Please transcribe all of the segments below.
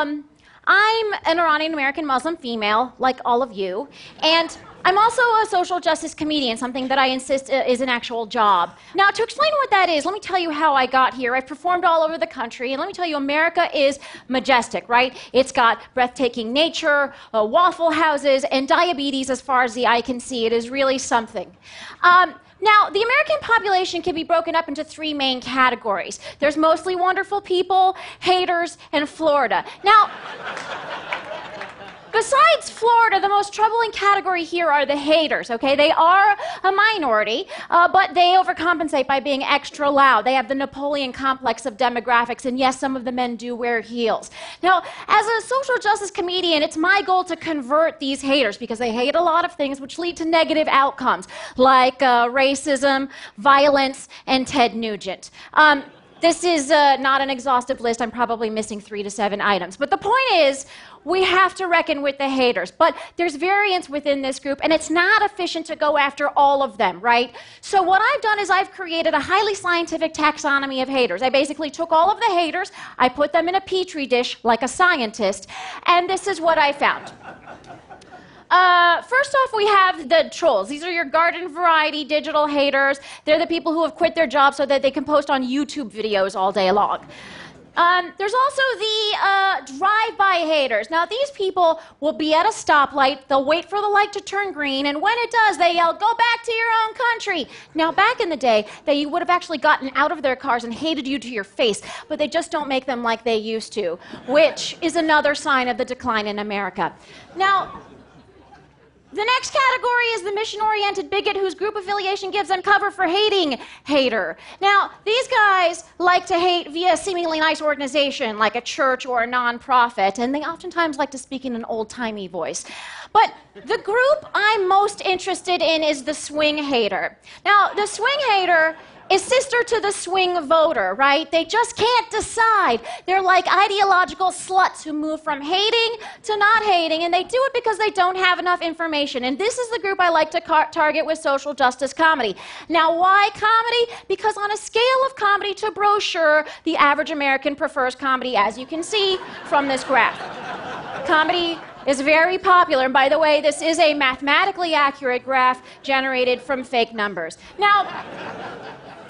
Um, I'm an Iranian American Muslim female, like all of you, and I'm also a social justice comedian, something that I insist is an actual job. Now, to explain what that is, let me tell you how I got here. I've performed all over the country, and let me tell you, America is majestic, right? It's got breathtaking nature, uh, waffle houses, and diabetes as far as the eye can see. It is really something. Um, now, the American population can be broken up into three main categories. There's mostly wonderful people, haters, and Florida. Now, Besides Florida, the most troubling category here are the haters, okay? They are a minority, uh, but they overcompensate by being extra loud. They have the Napoleon complex of demographics, and yes, some of the men do wear heels. Now, as a social justice comedian, it's my goal to convert these haters because they hate a lot of things which lead to negative outcomes, like uh, racism, violence, and Ted Nugent. Um, this is uh, not an exhaustive list. I'm probably missing three to seven items. But the point is, we have to reckon with the haters. But there's variance within this group, and it's not efficient to go after all of them, right? So, what I've done is I've created a highly scientific taxonomy of haters. I basically took all of the haters, I put them in a petri dish like a scientist, and this is what I found. Uh, first off, we have the trolls. These are your garden variety digital haters. They're the people who have quit their jobs so that they can post on YouTube videos all day long. Um, there's also the uh, drive-by haters. Now, these people will be at a stoplight. They'll wait for the light to turn green, and when it does, they yell, "Go back to your own country!" Now, back in the day, they would have actually gotten out of their cars and hated you to your face, but they just don't make them like they used to, which is another sign of the decline in America. Now, the next category is the mission oriented bigot whose group affiliation gives them cover for hating hater. Now, these guys like to hate via a seemingly nice organization like a church or a nonprofit, and they oftentimes like to speak in an old timey voice. But the group I'm most interested in is the swing hater. Now, the swing hater is sister to the swing voter, right? They just can't decide. They're like ideological sluts who move from hating to not hating, and they do it because they don't have enough information. And this is the group I like to car- target with social justice comedy. Now, why comedy? Because on a scale of comedy to brochure, the average American prefers comedy, as you can see from this graph. Comedy is very popular. And by the way, this is a mathematically accurate graph generated from fake numbers. Now,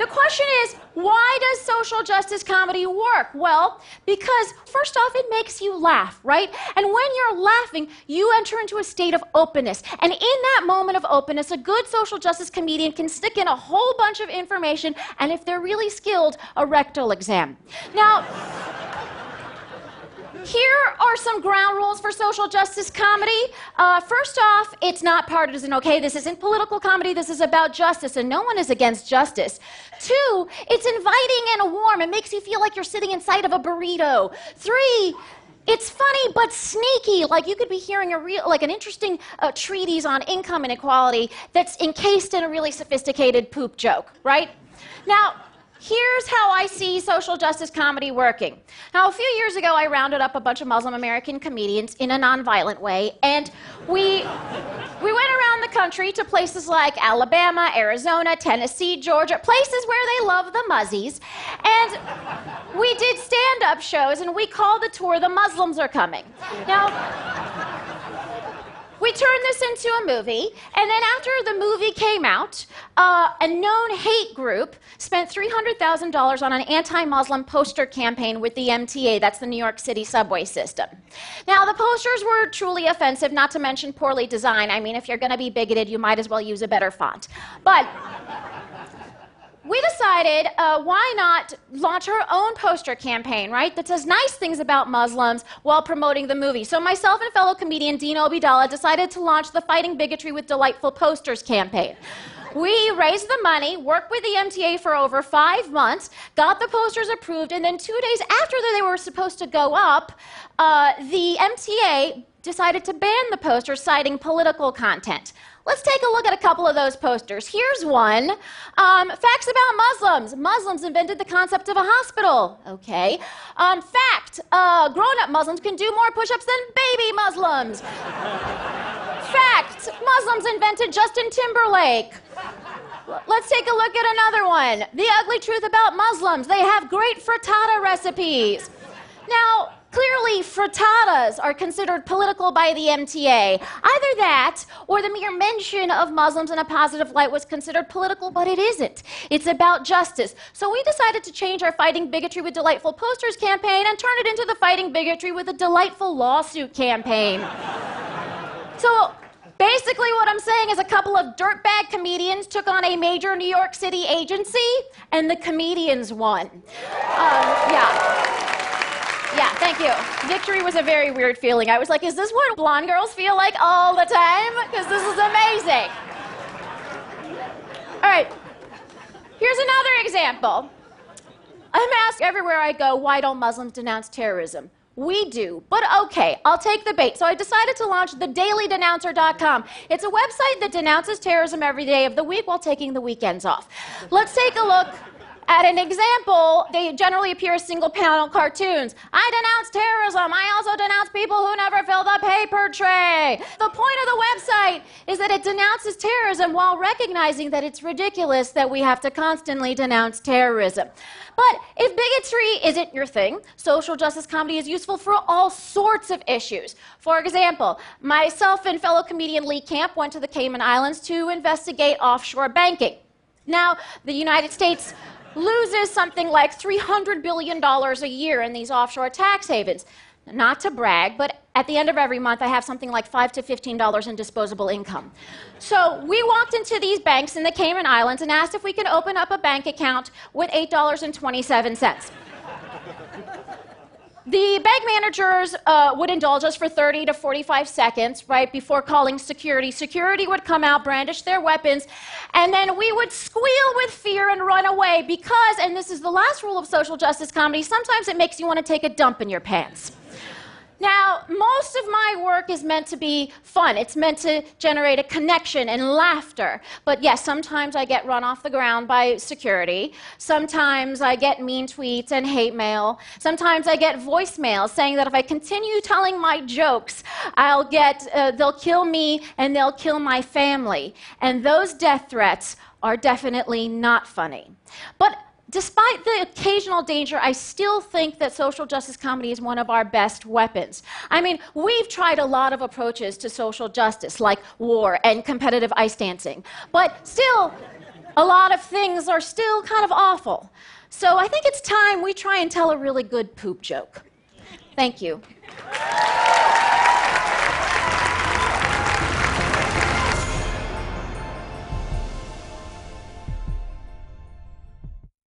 the question is, why does social justice comedy work? Well, because first off, it makes you laugh, right? And when you're laughing, you enter into a state of openness. And in that moment of openness, a good social justice comedian can stick in a whole bunch of information, and if they're really skilled, a rectal exam. Now, here are some ground rules for social justice comedy. Uh, first off, it's not partisan, okay? This isn't political comedy, this is about justice, and no one is against justice. Two, it's inviting and warm. It makes you feel like you're sitting inside of a burrito. Three, it's funny but sneaky. Like you could be hearing a real, like an interesting uh, treatise on income inequality that's encased in a really sophisticated poop joke, right? Now, Here's how I see social justice comedy working. Now, a few years ago, I rounded up a bunch of Muslim American comedians in a nonviolent way, and we, we went around the country to places like Alabama, Arizona, Tennessee, Georgia, places where they love the Muzzies. And we did stand up shows, and we called the tour The Muslims Are Coming. Now, we turned this into a movie, and then after the movie came out, uh, a known hate group spent $300,000 on an anti Muslim poster campaign with the MTA, that's the New York City subway system. Now, the posters were truly offensive, not to mention poorly designed. I mean, if you're going to be bigoted, you might as well use a better font. But we decided uh, why not launch our own poster campaign, right, that says nice things about Muslims while promoting the movie. So myself and fellow comedian Dean Obeidallah decided to launch the Fighting Bigotry with Delightful Posters campaign. We raised the money, worked with the MTA for over five months, got the posters approved, and then two days after they were supposed to go up, uh, the MTA decided to ban the posters citing political content. Let's take a look at a couple of those posters. Here's one um, Facts about Muslims. Muslims invented the concept of a hospital. Okay. Um, fact uh, grown up Muslims can do more push ups than baby Muslims. fact Muslims invented Justin Timberlake. Let's take a look at another one. The ugly truth about Muslims they have great frittata recipes. Now, Clearly, frittatas are considered political by the MTA. Either that, or the mere mention of Muslims in a positive light was considered political, but it isn't. It's about justice. So we decided to change our Fighting Bigotry with Delightful Posters campaign and turn it into the Fighting Bigotry with a Delightful Lawsuit campaign. so Basically, what I'm saying is a couple of dirtbag comedians took on a major New York City agency, and the comedians won. Um, yeah. Yeah, thank you. Victory was a very weird feeling. I was like, is this what blonde girls feel like all the time? Because this is amazing. All right, here's another example. I'm asked everywhere I go, why don't Muslims denounce terrorism? We do, but okay, I'll take the bait. So I decided to launch thedailydenouncer.com. It's a website that denounces terrorism every day of the week while taking the weekends off. Let's take a look at an example, they generally appear as single panel cartoons. I denounce terrorism. I also denounce people who never fill the paper tray. The point of the website is that it denounces terrorism while recognizing that it's ridiculous that we have to constantly denounce terrorism. But if bigotry isn't your thing, social justice comedy is useful for all sorts of issues. For example, myself and fellow comedian Lee Camp went to the Cayman Islands to investigate offshore banking. Now, the United States loses something like $300 billion a year in these offshore tax havens. Not to brag, but at the end of every month, I have something like 5 to $15 in disposable income. So we walked into these banks in the Cayman Islands and asked if we could open up a bank account with $8.27. The bank managers uh, would indulge us for 30 to 45 seconds, right, before calling security. Security would come out, brandish their weapons, and then we would squeal with fear and run away because, and this is the last rule of social justice comedy, sometimes it makes you want to take a dump in your pants. Now, most of my work is meant to be fun. It's meant to generate a connection and laughter. But yes, sometimes I get run off the ground by security. Sometimes I get mean tweets and hate mail. Sometimes I get voicemails saying that if I continue telling my jokes, I'll get, uh, they'll kill me and they'll kill my family. And those death threats are definitely not funny. But despite the occasional danger, I still think that social justice comedy is one of our best weapons. I mean, we've tried a lot of approaches to social justice, like war and competitive ice dancing, but still, a lot of things are still kind of awful. So I think it's time we try and tell a really good poop joke. Thank you.